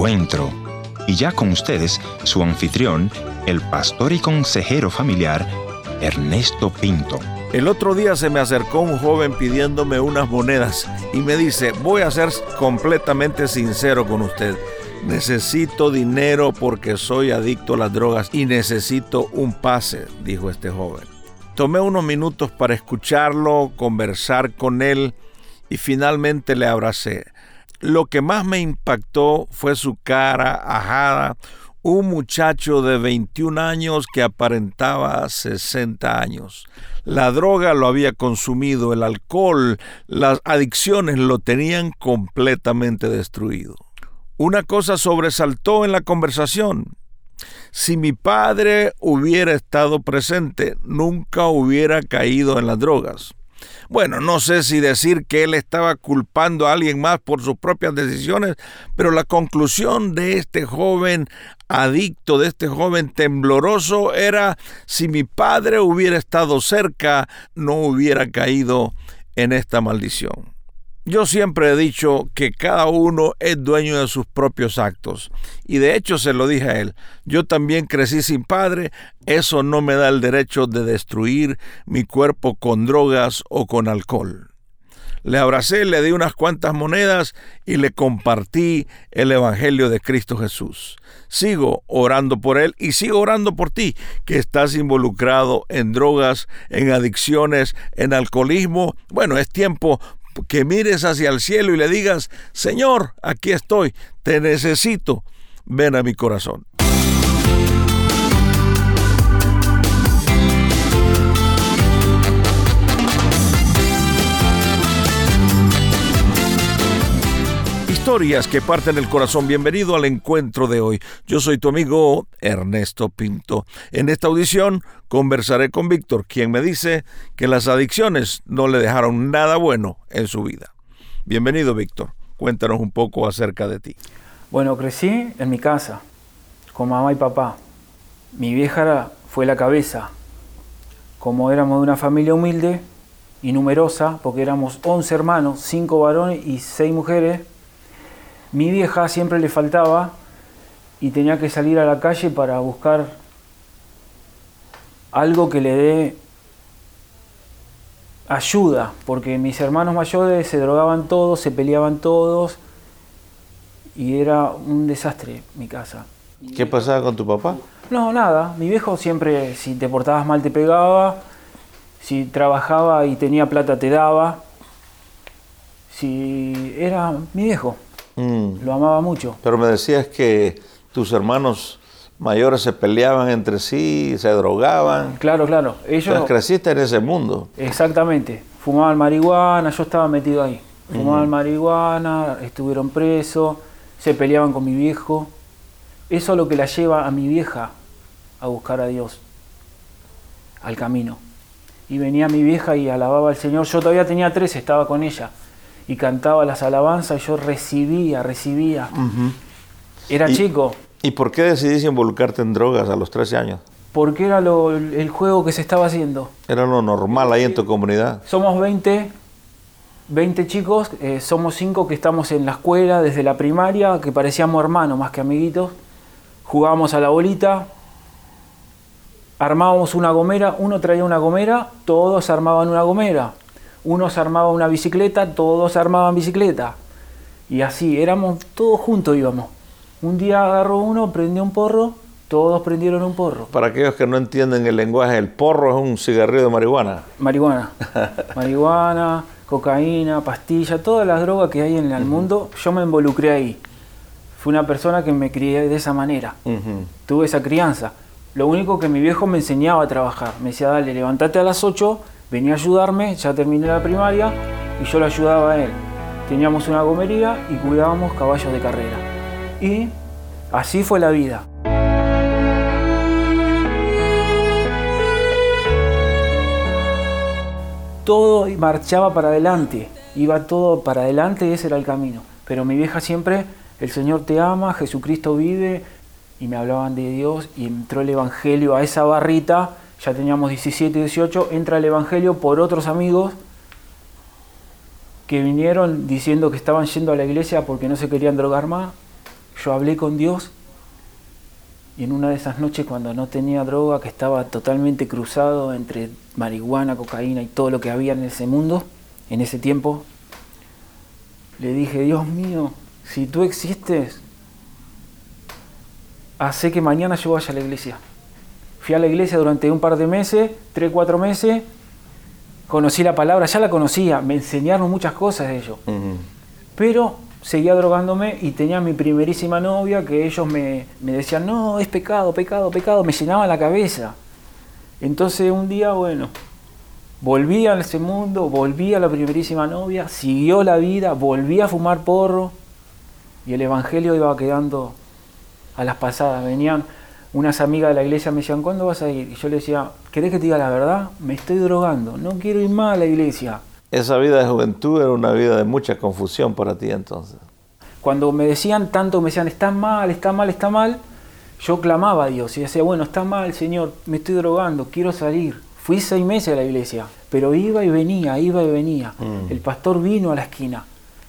encuentro. Y ya con ustedes, su anfitrión, el pastor y consejero familiar, Ernesto Pinto. El otro día se me acercó un joven pidiéndome unas monedas y me dice, voy a ser completamente sincero con usted. Necesito dinero porque soy adicto a las drogas y necesito un pase, dijo este joven. Tomé unos minutos para escucharlo, conversar con él y finalmente le abracé. Lo que más me impactó fue su cara ajada, un muchacho de 21 años que aparentaba 60 años. La droga lo había consumido, el alcohol, las adicciones lo tenían completamente destruido. Una cosa sobresaltó en la conversación. Si mi padre hubiera estado presente, nunca hubiera caído en las drogas. Bueno, no sé si decir que él estaba culpando a alguien más por sus propias decisiones, pero la conclusión de este joven adicto, de este joven tembloroso, era si mi padre hubiera estado cerca, no hubiera caído en esta maldición. Yo siempre he dicho que cada uno es dueño de sus propios actos. Y de hecho se lo dije a él. Yo también crecí sin padre. Eso no me da el derecho de destruir mi cuerpo con drogas o con alcohol. Le abracé, le di unas cuantas monedas y le compartí el Evangelio de Cristo Jesús. Sigo orando por él y sigo orando por ti, que estás involucrado en drogas, en adicciones, en alcoholismo. Bueno, es tiempo que mires hacia el cielo y le digas, Señor, aquí estoy, te necesito, ven a mi corazón. Historias que parten el corazón. Bienvenido al encuentro de hoy. Yo soy tu amigo Ernesto Pinto. En esta audición conversaré con Víctor, quien me dice que las adicciones no le dejaron nada bueno en su vida. Bienvenido, Víctor. Cuéntanos un poco acerca de ti. Bueno, crecí en mi casa con mamá y papá. Mi vieja fue la cabeza. Como éramos de una familia humilde y numerosa, porque éramos 11 hermanos, 5 varones y 6 mujeres, mi vieja siempre le faltaba y tenía que salir a la calle para buscar algo que le dé ayuda, porque mis hermanos mayores se drogaban todos, se peleaban todos y era un desastre mi casa. ¿Qué pasaba con tu papá? No, nada. Mi viejo siempre, si te portabas mal, te pegaba. Si trabajaba y tenía plata, te daba. Si era mi viejo. Mm. Lo amaba mucho. Pero me decías que tus hermanos mayores se peleaban entre sí, se drogaban. Claro, claro. Ellos creciste en ese mundo. Exactamente. Fumaban marihuana, yo estaba metido ahí. Fumaban marihuana, estuvieron presos, se peleaban con mi viejo. Eso es lo que la lleva a mi vieja a buscar a Dios, al camino. Y venía mi vieja y alababa al Señor. Yo todavía tenía tres, estaba con ella y cantaba las alabanzas y yo recibía, recibía. Era chico. ¿Y por qué decidiste involucrarte en drogas a los 13 años? Porque era lo, el juego que se estaba haciendo. Era lo normal ahí en tu comunidad. Somos 20, 20 chicos, eh, somos 5 que estamos en la escuela desde la primaria, que parecíamos hermanos más que amiguitos. Jugábamos a la bolita, armábamos una gomera, uno traía una gomera, todos armaban una gomera uno se armaba una bicicleta, todos armaban bicicleta. Y así, éramos todos juntos íbamos. Un día agarró uno, prendió un porro, todos prendieron un porro. Para aquellos que no entienden el lenguaje, el porro es un cigarrillo de marihuana. Marihuana. marihuana, cocaína, pastilla, todas las drogas que hay en el mundo, yo me involucré ahí. Fui una persona que me crié de esa manera. Tuve esa crianza. Lo único que mi viejo me enseñaba a trabajar. Me decía, dale, levántate a las 8, venía a ayudarme, ya terminé la primaria y yo lo ayudaba a él. Teníamos una gomería y cuidábamos caballos de carrera. Y así fue la vida. Todo marchaba para adelante, iba todo para adelante y ese era el camino. Pero mi vieja siempre, el Señor te ama, Jesucristo vive, y me hablaban de Dios y entró el Evangelio a esa barrita ya teníamos 17 y 18, entra el Evangelio por otros amigos que vinieron diciendo que estaban yendo a la iglesia porque no se querían drogar más. yo hablé con Dios y en una de esas noches cuando no tenía droga, que estaba totalmente cruzado entre marihuana, cocaína y todo lo que había en ese mundo, en ese tiempo, le dije, Dios mío, si tú existes, hace que mañana yo vaya a la iglesia. Fui a la iglesia durante un par de meses, tres, cuatro meses, conocí la palabra, ya la conocía, me enseñaron muchas cosas de ello. Pero seguía drogándome y tenía mi primerísima novia que ellos me, me, decían, no, es pecado, pecado, pecado, me llenaba la cabeza. Entonces un día, bueno, volví a ese mundo, volví a la primerísima novia, siguió la vida, volví a fumar porro y el Evangelio iba quedando a las pasadas. Venían unas amigas de la iglesia, me decían, ¿cuándo vas a ir? Y yo le decía, ¿querés que te diga la verdad? Me estoy drogando, no quiero ir más a la iglesia. Esa vida de juventud era una vida de mucha confusión para ti entonces. Cuando me decían tanto, me decían, está mal, está mal, está mal, yo clamaba a Dios y decía, bueno, está mal, Señor, me estoy drogando, quiero salir. Fui seis meses a la iglesia, pero iba y venía, iba y venía. Mm. El pastor vino a la esquina.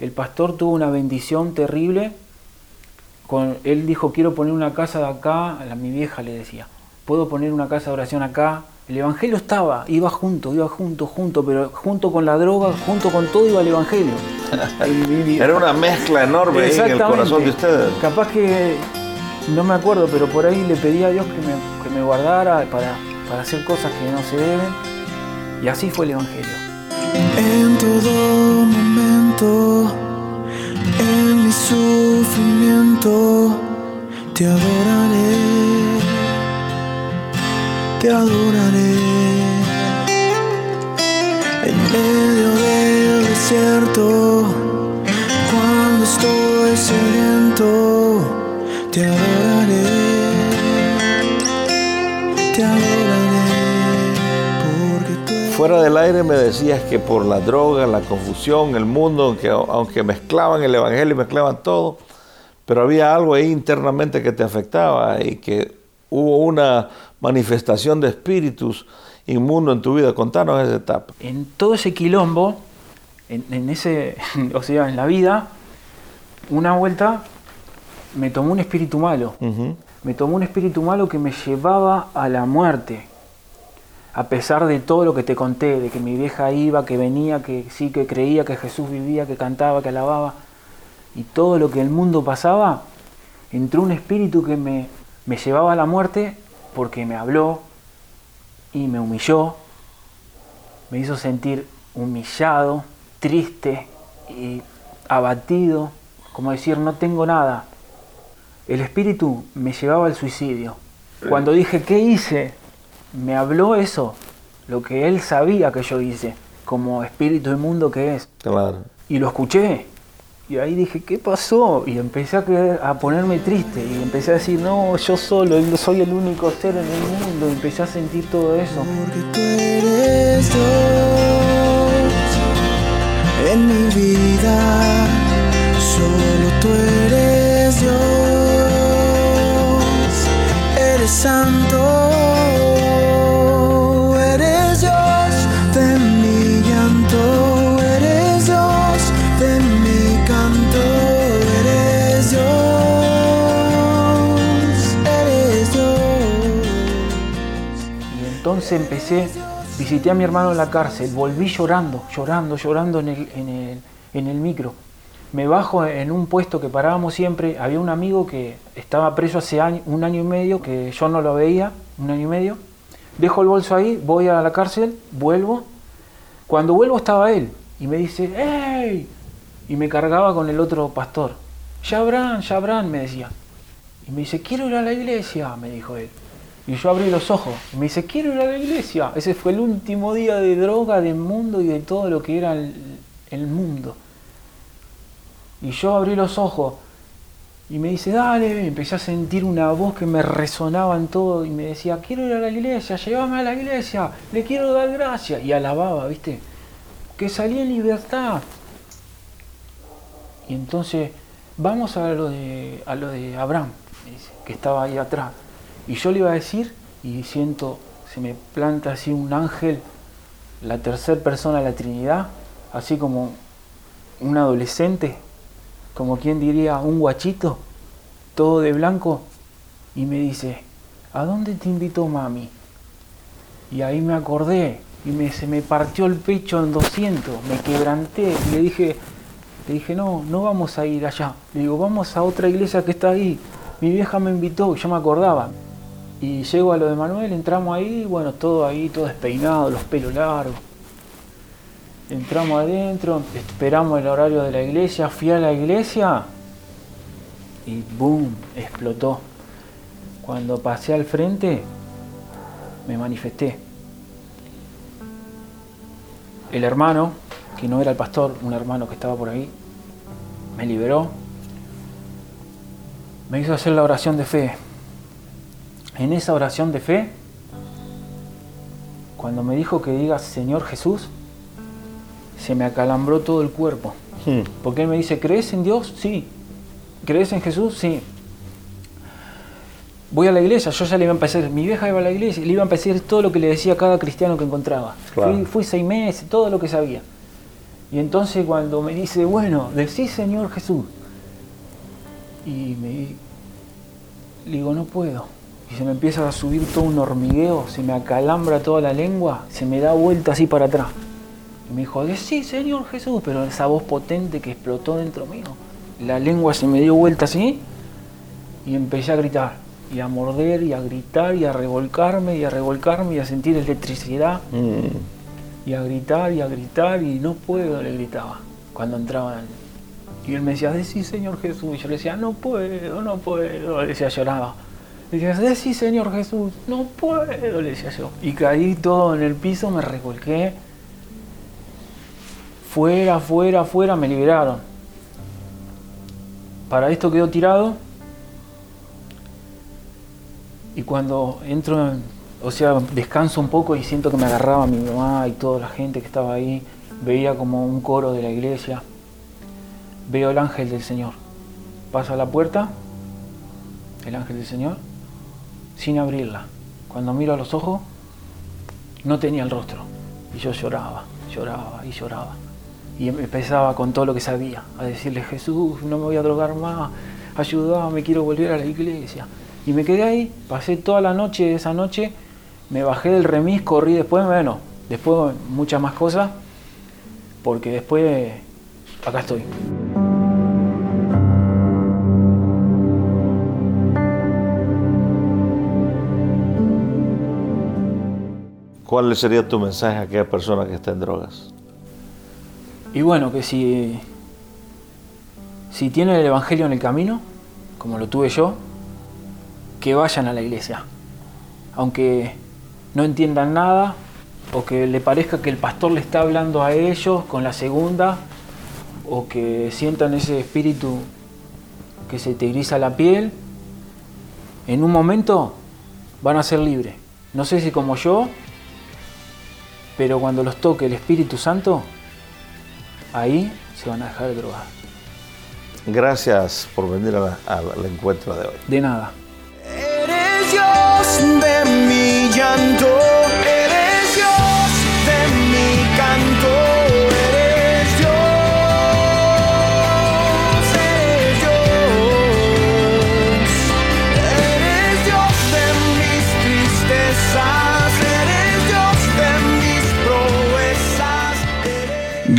El pastor tuvo una bendición terrible. Con, él dijo, quiero poner una casa de acá, a mi vieja le decía, puedo poner una casa de oración acá, el Evangelio estaba, iba junto, iba junto, junto, pero junto con la droga, junto con todo iba el Evangelio. Era una mezcla enorme en el corazón de ustedes. Capaz que, no me acuerdo, pero por ahí le pedí a Dios que me, que me guardara para, para hacer cosas que no se deben. Y así fue el Evangelio. En todo momento, en sufrimiento, te adoraré te adoraré. En medio del desierto, Fuera del aire me decías que por la droga, la confusión, el mundo, aunque, aunque mezclaban el evangelio y mezclaban todo, pero había algo ahí internamente que te afectaba y que hubo una manifestación de espíritus inmundo en tu vida. Contanos esa etapa. En todo ese quilombo, en, ese, o sea, en la vida, una vuelta me tomó un espíritu malo. Me tomó un espíritu malo que me llevaba a la muerte. A pesar de todo lo que te conté, de que mi vieja iba, que venía, que sí, que creía que Jesús vivía, que cantaba, que alababa, y todo lo que el mundo pasaba, entró un espíritu que me, me llevaba a la muerte porque me habló y me humilló, me hizo sentir humillado, triste y abatido, como decir, no tengo nada. El espíritu me llevaba al suicidio. Cuando dije, ¿qué hice? Me habló eso, lo que él sabía que yo hice, como espíritu inmundo que es. Claro. Y lo escuché y ahí dije, ¿qué pasó? Y empecé a, a ponerme triste y empecé a decir, no, yo solo, soy el único ser en el mundo. Y empecé a sentir todo eso. Porque tú eres Dios en mi vida, solo tú eres Dios, eres santo. Empecé, visité a mi hermano en la cárcel, volví llorando, llorando, llorando en el, en el, micro. Me bajo en un puesto que parábamos siempre, había un amigo que estaba preso hace un año y medio, que yo no lo veía, un año y medio. Dejo el bolso ahí, voy a la cárcel, vuelvo. Cuando vuelvo estaba él y me dice, ¡Ey! Y me cargaba con el otro pastor. Yabrán, Yabrán, me decía. Y me dice, quiero ir a la iglesia, me dijo él. Y yo abrí los ojos y me dice, quiero ir a la iglesia. Ese fue el último día de droga, del mundo y de todo lo que era el, mundo. Y yo abrí los ojos y me dice, dale, empecé a sentir una voz que me resonaba en todo y me decía, quiero ir a la iglesia, llévame a la iglesia, le quiero dar gracias. Y alababa, ¿viste? Que salí en libertad. Y entonces, vamos a lo de, a lo de Abraham, que estaba ahí atrás. Y yo le iba a decir, y siento, se me planta así un ángel, la tercera persona de la Trinidad, así como un adolescente, como quien diría un guachito, todo de blanco, y me dice, ¿a dónde te invitó mami? Y ahí me acordé, y me, se me partió el pecho en 200, me quebranté, y le dije, le dije, no, no vamos a ir allá. Le digo, vamos a otra iglesia que está ahí. Mi vieja me invitó, yo me acordaba. Y llego a lo de Manuel, entramos ahí, bueno, todo ahí, todo despeinado, los pelos largos. Entramos adentro, esperamos el horario de la iglesia, fui a la iglesia y ¡boom! explotó. Cuando pasé al frente, me manifesté. El hermano, que no era el pastor, un hermano que estaba por ahí, me liberó, me hizo hacer la oración de fe. En esa oración de fe, cuando me dijo que diga Señor Jesús, se me acalambró todo el cuerpo. Hmm. Porque él me dice, ¿crees en Dios? Sí. ¿Crees en Jesús? Sí. Voy a la iglesia, yo ya le iba a empezar, mi vieja iba a la iglesia, le iba a empezar todo lo que le decía a cada cristiano que encontraba. Claro. Fui, fui seis meses, todo lo que sabía. Y entonces cuando me dice, bueno, decís Señor Jesús, y me le digo, no puedo. Y se me empieza a subir todo un hormigueo, se me acalambra toda la lengua, se me da vuelta así para atrás. Y me dijo, sí, Señor Jesús, pero esa voz potente que explotó dentro mío. La lengua se me dio vuelta así y empecé a gritar, y a morder, y a gritar, y a revolcarme, y a revolcarme, y a sentir electricidad, Mm. y a gritar, y a gritar, y no puedo, le gritaba cuando entraba. Y él me decía, decí Señor Jesús, y yo le decía, no puedo, no puedo, le decía, lloraba. Decía, decí Señor Jesús, no puedo, le decía yo. Y caí todo en el piso, me revolqué. Fuera, fuera, fuera, me liberaron. Para esto quedó tirado. Y cuando entro, en- o sea, descanso un poco y siento que me agarraba mi mamá y toda la gente que estaba ahí, veía como un coro de la iglesia. Veo el ángel del Señor. Pasa a la puerta, el ángel del Señor, sin abrirla. Cuando miro a los ojos, no tenía el rostro. Y yo lloraba, lloraba y lloraba. Y empezaba con todo lo que sabía, a decirle, Jesús, no me voy a drogar más, ayúdame, quiero volver a la iglesia. Y me quedé ahí, pasé toda la noche, esa noche, me bajé del remis, corrí después, bueno, después muchas más cosas, porque después acá estoy. ¿Cuál sería tu mensaje a aquella persona que está en drogas? Y bueno, que si, si tienen el Evangelio en el camino, como lo tuve yo, que vayan a la iglesia. Aunque no entiendan nada o que le parezca que el pastor le está hablando a ellos con la segunda o que sientan ese espíritu que se te eriza la piel, en un momento van a ser libres. No sé si como yo, pero cuando los toque el Espíritu Santo, ahí se van a dejar de drogar. Gracias por venir a la- al encuentro de hoy. De nada.